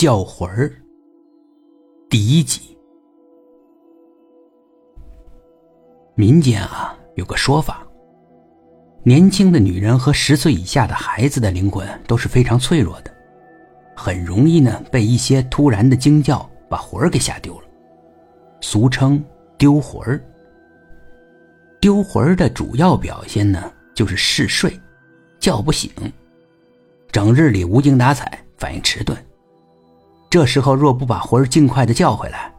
叫魂儿。第一集。民间啊有个说法，年轻的女人和十岁以下的孩子的灵魂都是非常脆弱的，很容易呢被一些突然的惊叫把魂儿给吓丢了，俗称丢魂儿。丢魂儿的主要表现呢就是嗜睡，叫不醒，整日里无精打采，反应迟钝。这时候若不把魂儿尽快的叫回来，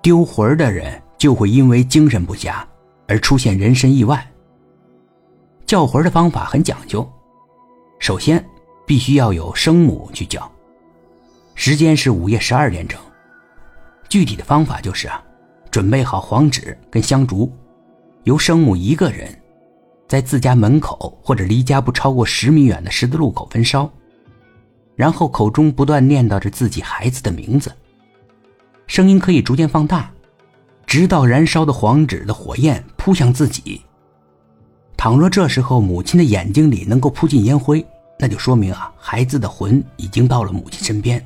丢魂儿的人就会因为精神不佳而出现人身意外。叫魂儿的方法很讲究，首先必须要有生母去叫，时间是午夜十二点整。具体的方法就是啊，准备好黄纸跟香烛，由生母一个人，在自家门口或者离家不超过十米远的十字路口焚烧。然后口中不断念叨着自己孩子的名字，声音可以逐渐放大，直到燃烧的黄纸的火焰扑向自己。倘若这时候母亲的眼睛里能够扑进烟灰，那就说明啊，孩子的魂已经到了母亲身边。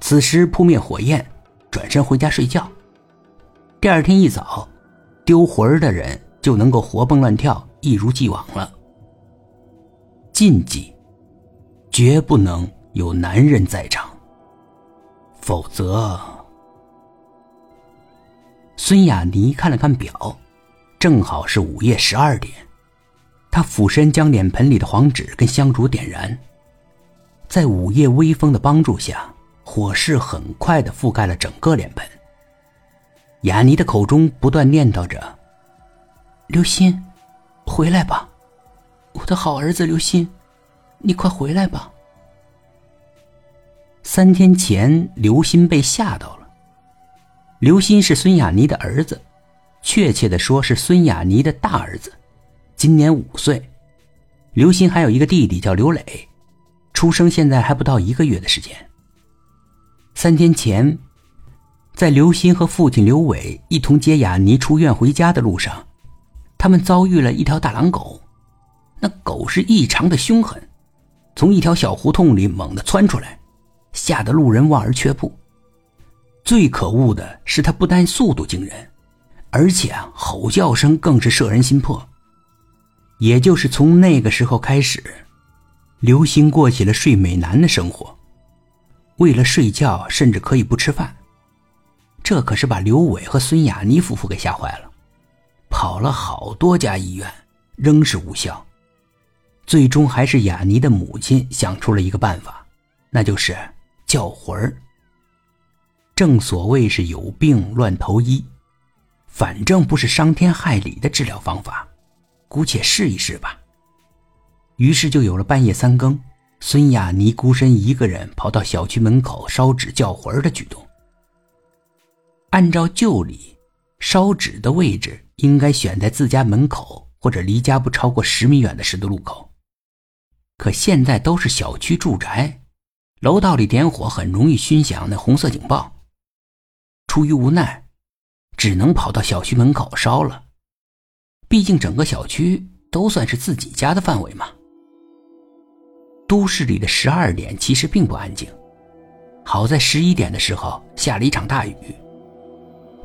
此时扑灭火焰，转身回家睡觉。第二天一早，丢魂的人就能够活蹦乱跳，一如既往了。禁忌。绝不能有男人在场，否则。孙雅妮看了看表，正好是午夜十二点。她俯身将脸盆里的黄纸跟香烛点燃，在午夜微风的帮助下，火势很快的覆盖了整个脸盆。雅妮的口中不断念叨着：“刘鑫，回来吧，我的好儿子刘鑫。”你快回来吧！三天前，刘鑫被吓到了。刘鑫是孙雅妮的儿子，确切的说是孙雅妮的大儿子，今年五岁。刘鑫还有一个弟弟叫刘磊，出生现在还不到一个月的时间。三天前，在刘鑫和父亲刘伟一同接雅妮出院回家的路上，他们遭遇了一条大狼狗，那狗是异常的凶狠。从一条小胡同里猛地窜出来，吓得路人望而却步。最可恶的是，他不但速度惊人，而且啊，吼叫声更是摄人心魄。也就是从那个时候开始，刘星过起了睡美男的生活，为了睡觉，甚至可以不吃饭。这可是把刘伟和孙雅妮夫妇给吓坏了，跑了好多家医院，仍是无效。最终还是雅妮的母亲想出了一个办法，那就是叫魂儿。正所谓是有病乱投医，反正不是伤天害理的治疗方法，姑且试一试吧。于是就有了半夜三更，孙雅妮孤身一个人跑到小区门口烧纸叫魂儿的举动。按照旧理，烧纸的位置应该选在自家门口或者离家不超过十米远的十字路口。可现在都是小区住宅，楼道里点火很容易熏响那红色警报。出于无奈，只能跑到小区门口烧了。毕竟整个小区都算是自己家的范围嘛。都市里的十二点其实并不安静，好在十一点的时候下了一场大雨。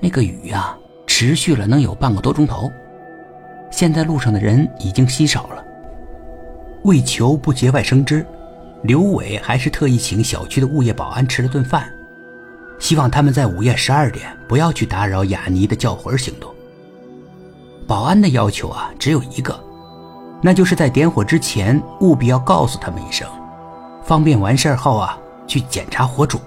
那个雨呀，持续了能有半个多钟头。现在路上的人已经稀少了。为求不节外生枝，刘伟还是特意请小区的物业保安吃了顿饭，希望他们在午夜十二点不要去打扰雅尼的叫魂行动。保安的要求啊，只有一个，那就是在点火之前务必要告诉他们一声，方便完事后啊去检查火种。